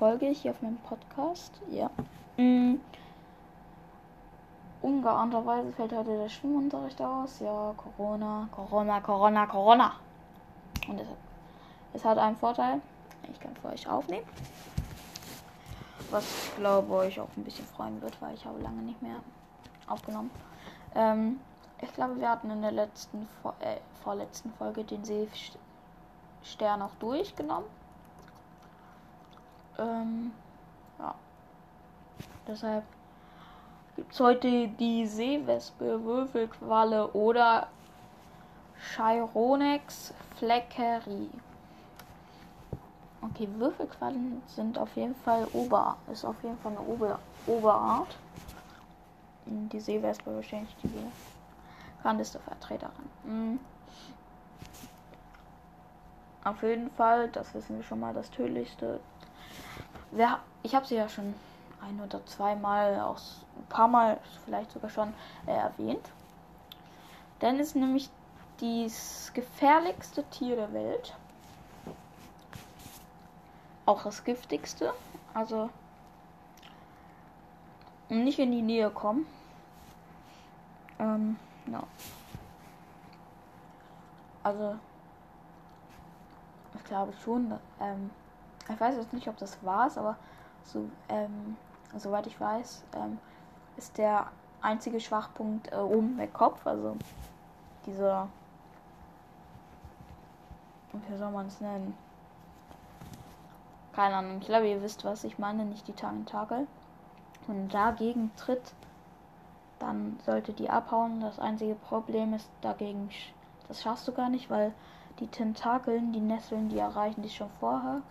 Folge hier auf meinem Podcast. Ja. Mm. Ungeahnterweise fällt heute der Schwimmunterricht aus. Ja, Corona, Corona, Corona, Corona. Und es, es hat einen Vorteil. Ich kann für euch aufnehmen. Was ich glaube euch auch ein bisschen freuen wird, weil ich habe lange nicht mehr aufgenommen. Ähm, ich glaube, wir hatten in der letzten, äh, vorletzten Folge den Seestern auch durchgenommen. Ähm, ja. Deshalb gibt es heute die Seewespe, Würfelqualle oder Chironex fleckeri. Okay, Würfelquallen sind auf jeden Fall Ober, ist auf jeden Fall eine Ober, Oberart. Die Seewespe wahrscheinlich die bekannteste Vertreterin. Mhm. Auf jeden Fall, das wissen wir schon mal, das tödlichste. Wer, ich habe sie ja schon ein oder zweimal, auch ein paar Mal vielleicht sogar schon äh, erwähnt. Denn ist nämlich das gefährlichste Tier der Welt. Auch das giftigste. Also nicht in die Nähe kommen. Ähm, ja. Also, ich glaube schon, ähm, ich weiß jetzt nicht, ob das war aber so, ähm, soweit ich weiß, ähm, ist der einzige Schwachpunkt äh, oben der Kopf, also dieser, wie soll man es nennen? Keine Ahnung, ich glaube, ihr wisst, was ich meine, nicht die Tentakel. Und dagegen tritt dann sollte die abhauen. Das einzige Problem ist dagegen, das schaffst du gar nicht, weil die Tentakeln, die Nesseln, die erreichen dich schon vorher.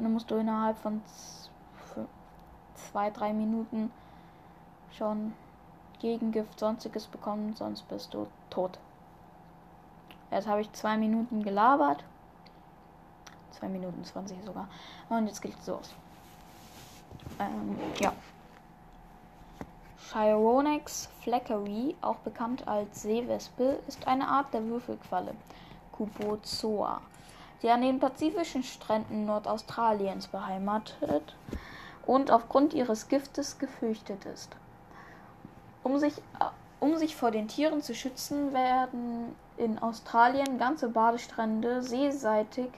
Und dann musst du innerhalb von zwei, drei Minuten schon Gegengift, sonstiges bekommen, sonst bist du tot. Jetzt habe ich zwei Minuten gelabert. Zwei Minuten zwanzig sogar. Und jetzt geht's los. Ähm, ja. Chironex fleckeri, auch bekannt als Seewespe, ist eine Art der Würfelqualle (Cubozoa), die an den pazifischen Stränden Nordaustraliens beheimatet und aufgrund ihres Giftes gefürchtet ist. Um sich, um sich vor den Tieren zu schützen, werden in Australien ganze Badestrände seeseitig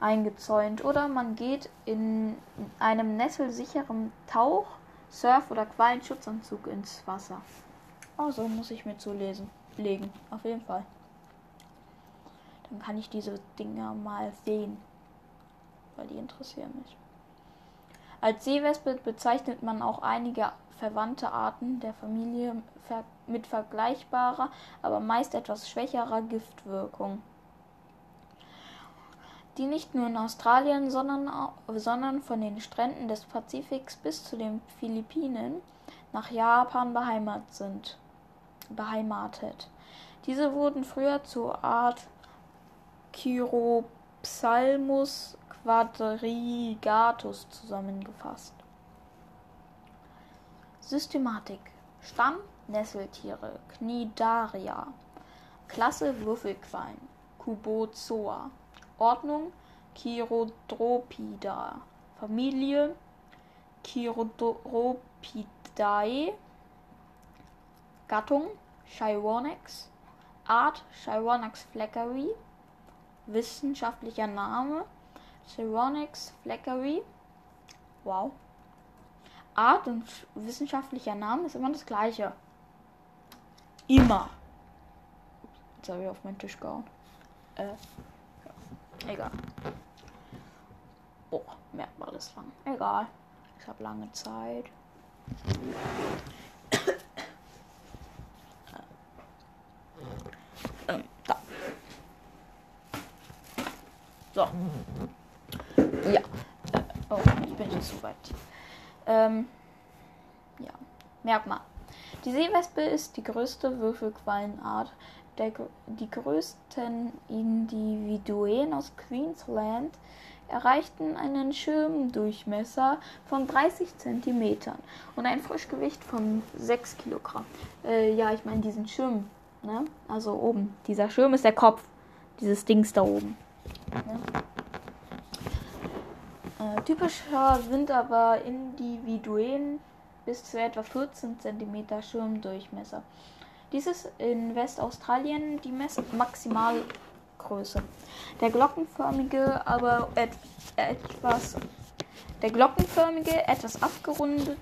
eingezäunt oder man geht in einem nesselsicheren Tauch Surf- oder Qualenschutzanzug ins Wasser. Also muss ich mir zulesen. Legen. Auf jeden Fall. Dann kann ich diese Dinger mal sehen. Weil die interessieren mich. Als Seewespe bezeichnet man auch einige verwandte Arten der Familie mit vergleichbarer, aber meist etwas schwächerer Giftwirkung die nicht nur in Australien, sondern, sondern von den Stränden des Pazifiks bis zu den Philippinen nach Japan beheimatet sind. Beheimatet. Diese wurden früher zur Art Chiropsalmus quadrigatus zusammengefasst. Systematik Stamm Nesseltiere Cnidaria Klasse Würfelquallen Cubozoa Ordnung Chirodropida. Familie Chirodropidae. Gattung Chironex. Art Chironex fleckeri. Wissenschaftlicher Name Chironex fleckeri. Wow. Art und wissenschaftlicher Name ist immer das gleiche. Immer. Jetzt habe ich auf meinen Tisch gehauen. Äh. Egal. Oh, Merkmal ist lang. Egal. Ich habe lange Zeit. So. Ja. Äh, oh, ich bin schon zu weit. Ähm, ja. Merkmal. Die Seewespe ist die größte Würfelquallenart der, die größten Individuen aus Queensland erreichten einen Schirmdurchmesser von 30 cm und ein Frischgewicht von 6 Kilogramm. Äh, ja, ich meine diesen Schirm, ne? Also oben. Dieser Schirm ist der Kopf. Dieses Dings da oben. Ja. Äh, typischer sind aber individuellen bis zu etwa 14 cm Schirmdurchmesser. Dies ist in Westaustralien die Mess Maximalgröße. Der glockenförmige, aber et etwas der glockenförmige, etwas abgerundet,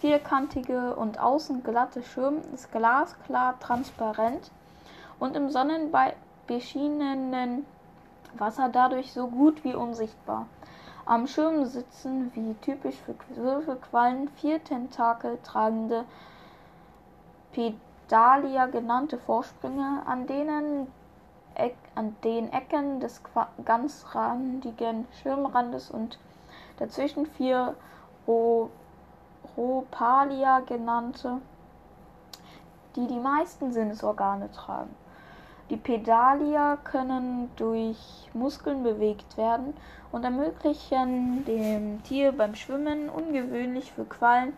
vierkantige und außen glatte Schirm ist glasklar transparent und im sonnenbeschienenen Wasser dadurch so gut wie unsichtbar. Am Schirm sitzen, wie typisch für Würfelquallen, vier Tentakel tragende Pedalia genannte Vorsprünge, an denen an den Ecken des ganzrandigen Schirmrandes und dazwischen vier Ropalia genannte, die die meisten Sinnesorgane tragen. Die Pedalia können durch Muskeln bewegt werden und ermöglichen dem Tier beim Schwimmen ungewöhnlich für Quallen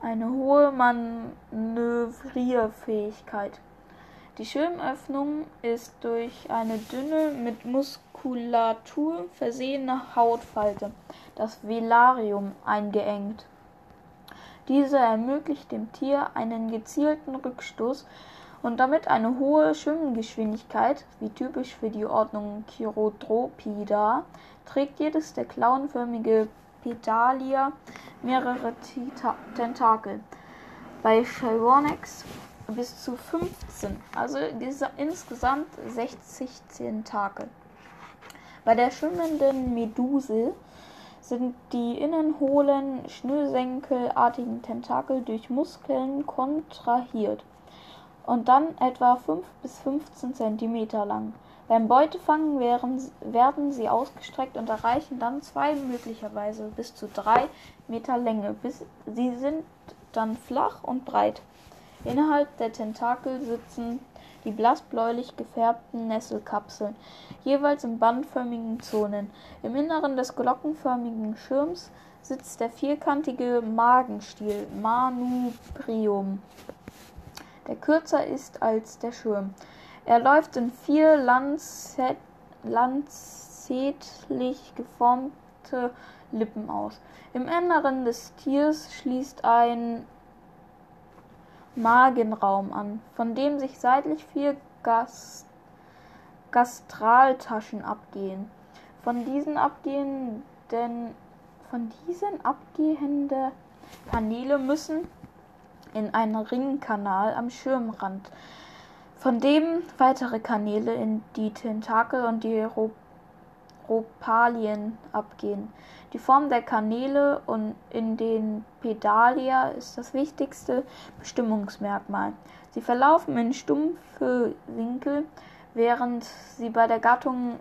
eine hohe Manövrierfähigkeit. Die Schirmöffnung ist durch eine dünne, mit Muskulatur versehene Hautfalte, das Velarium, eingeengt. Diese ermöglicht dem Tier einen gezielten Rückstoß und damit eine hohe Schwimmgeschwindigkeit, wie typisch für die Ordnung Chirodropida, trägt jedes der klauenförmige Pedalia mehrere Tentakel. Bei Chironex bis zu 15, also insgesamt 60 Tentakel. Bei der schwimmenden Meduse sind die innenhohlen, schnürsenkelartigen Tentakel durch Muskeln kontrahiert und dann etwa 5 bis 15 cm lang. Beim Beutefangen werden sie ausgestreckt und erreichen dann zwei, möglicherweise bis zu drei Meter Länge. sie sind dann flach und breit. Innerhalb der Tentakel sitzen die blassbläulich gefärbten Nesselkapseln, jeweils in bandförmigen Zonen. Im Inneren des glockenförmigen Schirms sitzt der vierkantige Magenstiel Manubrium, der kürzer ist als der Schirm. Er läuft in vier lanzett, lanzettlich geformte Lippen aus. Im Inneren des Tiers schließt ein Magenraum an, von dem sich seitlich vier Gas Gastraltaschen abgehen. Von diesen abgehenden, von diesen abgehende Kanäle müssen in einen Ringkanal am Schirmrand, von dem weitere Kanäle in die Tentakel und die Ropalien abgehen. Die Form der Kanäle und in den Pedalia ist das wichtigste Bestimmungsmerkmal. Sie verlaufen in stumpfe Winkel, während sie bei der Gattung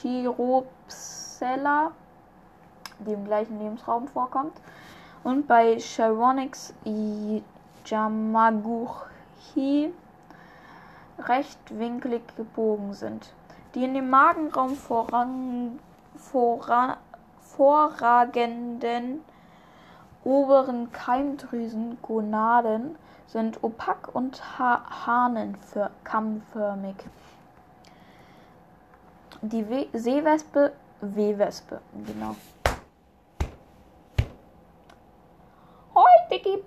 Chiropsella, die im gleichen Lebensraum vorkommt, und bei Chironix Yamaguchi rechtwinklig gebogen sind. Die in dem Magenraum voran, voran, vorragenden oberen Keimdrüsen Gonaden sind opak und ha hahnenkammförmig. Die We Seewespe, W-Wespe, genau.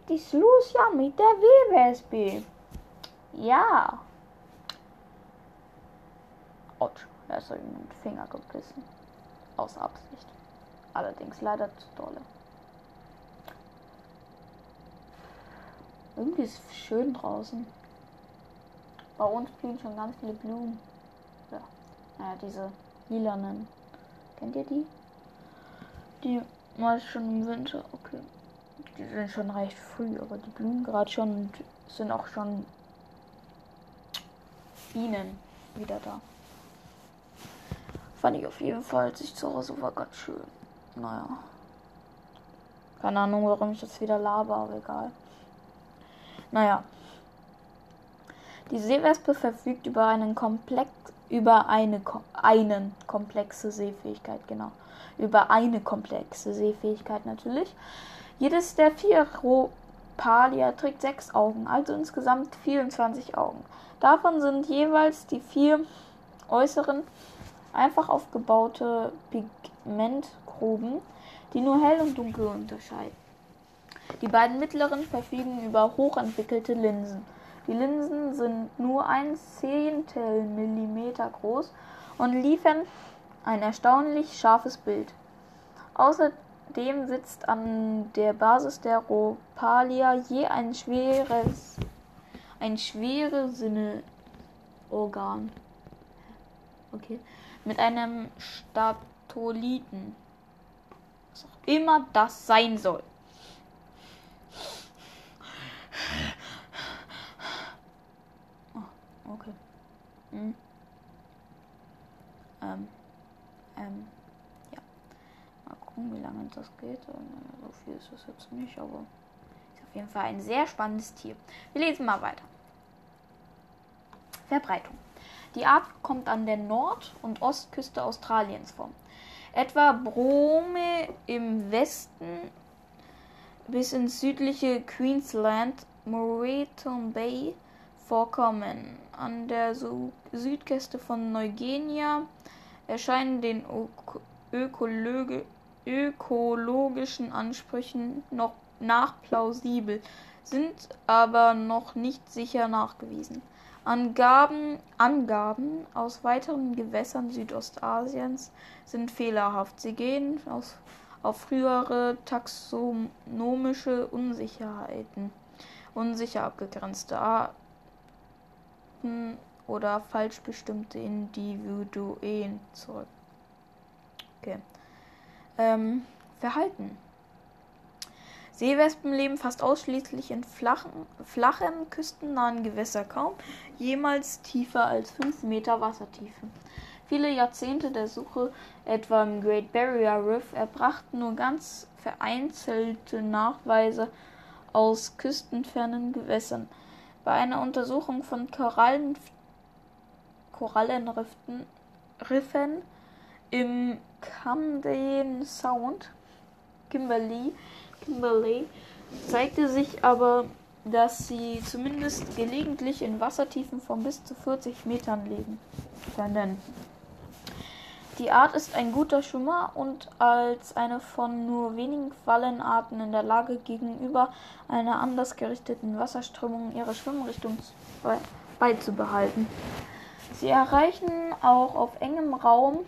Gibt es Lucia mit der W-Wespe. Ja. Autsch, er ist in den Finger gebissen. Aus Absicht. Allerdings leider zu dolle. Irgendwie ist es schön draußen. Bei uns blühen schon ganz viele Blumen. Ja. Naja, diese lilanen. Kennt ihr die? Die mal schon im Winter. Okay. Die sind schon recht früh, aber die blühen gerade schon und sind auch schon Bienen wieder da. Fand ich auf jeden Fall, als ich zu Hause war, ganz schön. Naja. Keine Ahnung, warum ich das wieder laber, aber egal. Naja. Die Seewespe verfügt über einen Komplex, über eine, einen komplexe Sehfähigkeit, genau. Über eine komplexe Sehfähigkeit natürlich. Jedes der vier Ro Ropalia trägt sechs Augen, also insgesamt 24 Augen. Davon sind jeweils die vier äußeren einfach aufgebaute Pigmentgruben, die nur hell und dunkel unterscheiden. Die beiden mittleren verfügen über hochentwickelte Linsen. Die Linsen sind nur ein Zehntel Millimeter groß und liefern ein erstaunlich scharfes Bild. Außerdem sitzt an der Basis der Ropalia je ein schweres, ein schwere Sinneorgan. Okay. Mit einem Statoliten. Was auch immer das sein soll. Oh, okay. Hm. Ähm. Ähm. Gucken, wie lange das geht. So viel ist das jetzt nicht, aber ist auf jeden Fall ein sehr spannendes Tier. Wir lesen mal weiter. Verbreitung. Die Art kommt an der Nord- und Ostküste Australiens vor. Etwa Brome im Westen bis ins südliche Queensland, Moreton Bay vorkommen. An der Südküste von Neuguinea erscheinen den Ökologe ökologischen Ansprüchen noch nach plausibel, sind aber noch nicht sicher nachgewiesen. Angaben, Angaben aus weiteren Gewässern Südostasiens sind fehlerhaft. Sie gehen aus, auf frühere taxonomische Unsicherheiten, unsicher abgegrenzte Arten oder falsch bestimmte Individuen zurück. Okay. Ähm, Verhalten. Seewespen leben fast ausschließlich in flachen, flachen, küstennahen Gewässern, kaum jemals tiefer als 5 Meter Wassertiefe. Viele Jahrzehnte der Suche, etwa im Great Barrier Reef, erbrachten nur ganz vereinzelte Nachweise aus küstenfernen Gewässern. Bei einer Untersuchung von Korallen, Korallenriffen Riffen im Camden Sound, Kimberley, Kimberley zeigte sich aber, dass sie zumindest gelegentlich in Wassertiefen von bis zu 40 Metern leben können. Die Art ist ein guter Schwimmer und als eine von nur wenigen Quallenarten in der Lage, gegenüber einer anders gerichteten Wasserströmung ihre Schwimmrichtung beizubehalten. Sie erreichen auch auf engem Raum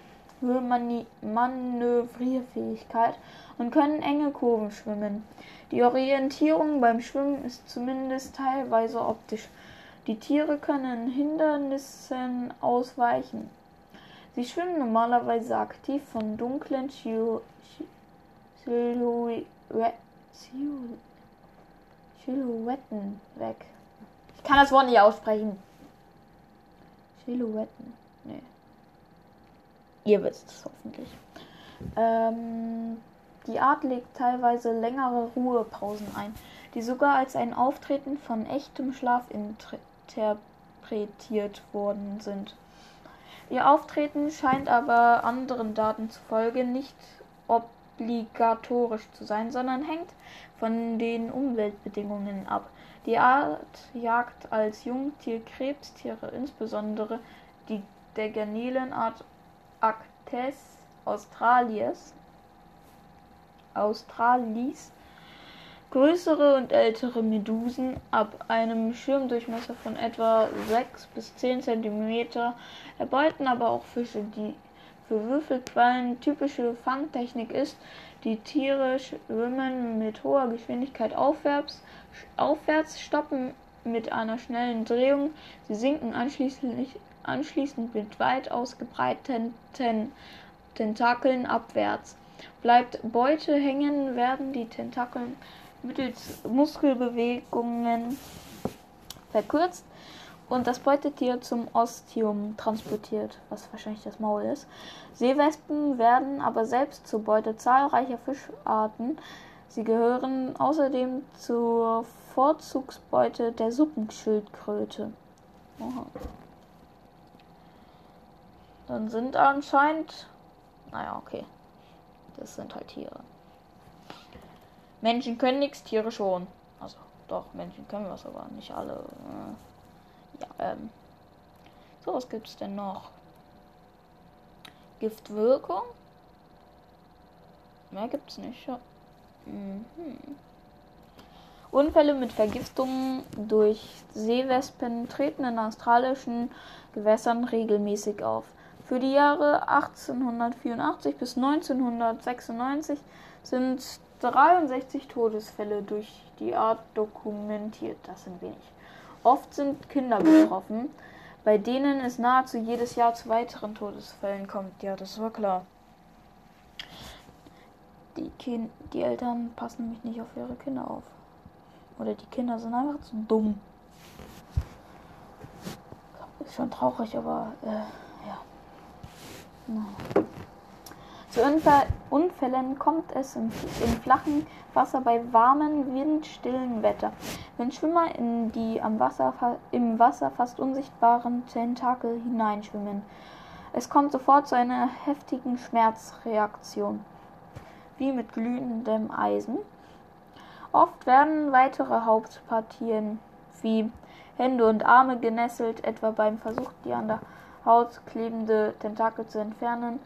Manövrierfähigkeit und können enge Kurven schwimmen. Die Orientierung beim Schwimmen ist zumindest teilweise optisch. Die Tiere können Hindernissen ausweichen. Sie schwimmen normalerweise aktiv von dunklen Silhouetten weg. Ich kann das Wort nicht aussprechen. Silhouetten. Nee. Ihr wisst es hoffentlich. Ähm, die Art legt teilweise längere Ruhepausen ein, die sogar als ein Auftreten von echtem Schlaf interpretiert worden sind. Ihr Auftreten scheint aber anderen Daten zufolge nicht obligatorisch zu sein, sondern hängt von den Umweltbedingungen ab. Die Art jagt als Jungtier Krebstiere, insbesondere die der Garnelenart Actes australis Australis größere und ältere Medusen ab einem Schirmdurchmesser von etwa 6 bis 10 cm erbeuten aber auch Fische, die für Würfelquallen typische Fangtechnik ist. Die Tiere schwimmen mit hoher Geschwindigkeit aufwärts, aufwärts stoppen mit einer schnellen Drehung. Sie sinken anschließend, anschließend mit weit ausgebreiteten Tentakeln abwärts. Bleibt Beute hängen, werden die Tentakel mittels Muskelbewegungen verkürzt und das Beutetier zum Ostium transportiert, was wahrscheinlich das Maul ist. Seewespen werden aber selbst zur Beute zahlreicher Fischarten. Sie gehören außerdem zur Vorzugsbeute der Suppenschildkröte. Aha. Dann sind anscheinend. Naja, okay. Das sind halt Tiere. Menschen können nichts, Tiere schon. Also Doch, Menschen können was, aber nicht alle. Äh, ja, ähm. So, was gibt's denn noch? Giftwirkung? Mehr gibt's nicht, ja. Mhm. Unfälle mit Vergiftungen durch Seewespen treten in australischen Gewässern regelmäßig auf. Für die Jahre 1884 bis 1996 sind 63 Todesfälle durch die Art dokumentiert. Das sind wenig. Oft sind Kinder betroffen, bei denen es nahezu jedes Jahr zu weiteren Todesfällen kommt. Ja, das war klar. Die, kind die Eltern passen nämlich nicht auf ihre Kinder auf. Oder die Kinder sind einfach zu dumm. Ist schon traurig, aber äh, Naja. Zu Unfällen kommt es im, im, flachen Wasser bei warmem, windstillen Wetter, wenn Schwimmer in die am Wasser, im Wasser fast unsichtbaren Tentakel hineinschwimmen. Es kommt sofort zu einer heftigen Schmerzreaktion, wie mit glühendem Eisen. Oft werden weitere Hauptpartien wie Hände und Arme genesselt, etwa beim Versuch, die an der Haut klebende Tentakel zu entfernen.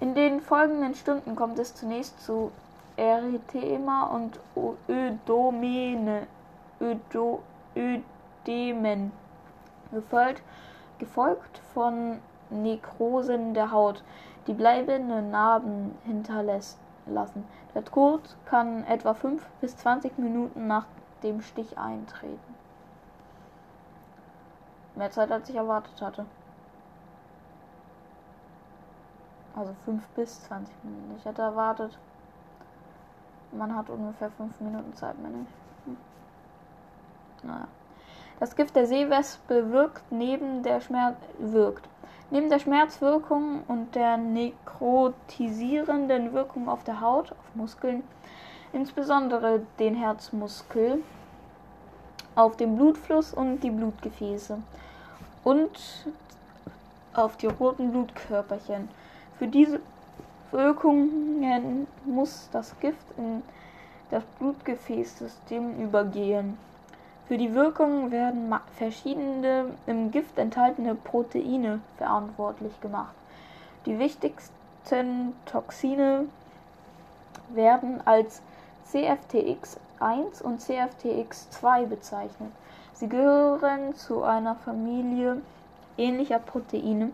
In den folgenden Stunden kommt es zunächst zu Erythema und Ödomene, Ödo, Ödemen, gefolgt, gefolgt von Nekrosen der Haut, die bleibende Narben hinterlässt lassen. Der Tod kann etwa 5 bis 20 Minuten nach dem Stich eintreten. Mehr Zeit als ich erwartet hatte. Also 5 bis 20 Minuten. Ich hätte erwartet, man hat ungefähr 5 Minuten Zeit, meine ich. Hm. Naja. Das Gift der Seewespe wirkt neben der Schmerz wirkt Neben der Schmerzwirkung und der nekrotisierenden Wirkung auf der Haut, auf Muskeln, insbesondere den Herzmuskel, auf den Blutfluss und die Blutgefäße und auf die roten Blutkörperchen. Für diese Wirkungen muss das Gift in das Blutgefäßsystem übergehen. Für die Wirkung werden verschiedene im Gift enthaltene Proteine verantwortlich gemacht. Die wichtigsten Toxine werden als CFTX1 und CFTX2 bezeichnet. Sie gehören zu einer Familie ähnlicher Proteine,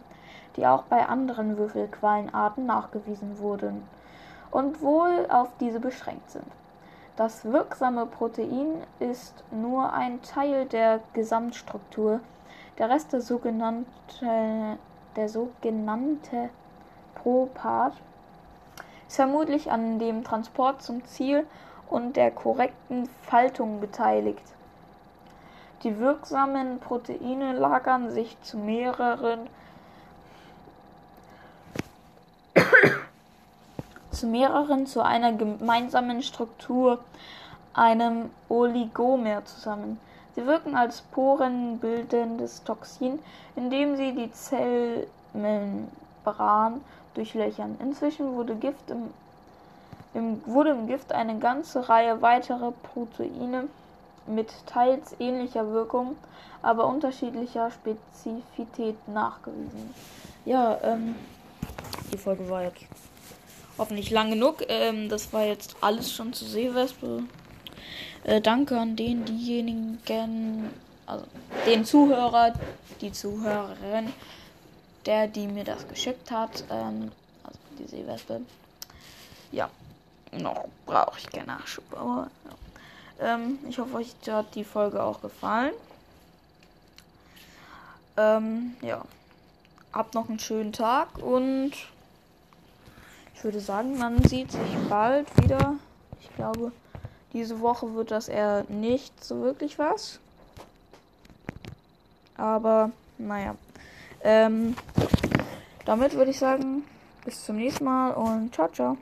die auch bei anderen Würfelquallenarten nachgewiesen wurden und wohl auf diese beschränkt sind. Das wirksame Protein ist nur ein Teil der Gesamtstruktur. Der Rest der sogenannte, der sogenannte Propart ist vermutlich an dem Transport zum Ziel und der korrekten Faltung beteiligt. Die wirksamen Proteine lagern sich zu mehreren zu mehreren zu einer gemeinsamen Struktur, einem Oligomer zusammen. Sie wirken als porenbildendes Toxin, indem sie die Zellmembran durchlöchern. Inzwischen wurde, Gift im, im, wurde im Gift eine ganze Reihe weiterer Proteine mit teils ähnlicher Wirkung, aber unterschiedlicher Spezifität nachgewiesen. Ja, ähm, die Folge war jetzt hoffentlich lang genug. Ähm, das war jetzt alles schon zu Seewespe. Äh, danke an den, diejenigen, also den Zuhörer, die Zuhörerin, der, die mir das geschickt hat. Ähm, also die Seewespe. Ja, noch brauche ich keinen Nachschub, aber ja. ähm, ich hoffe, euch hat die Folge auch gefallen. Ähm, ja. Habt noch einen schönen Tag und würde sagen, man sieht sich bald wieder. Ich glaube, diese Woche wird das eher nicht so wirklich was. Aber naja. Ähm, damit würde ich sagen, bis zum nächsten Mal und ciao, ciao.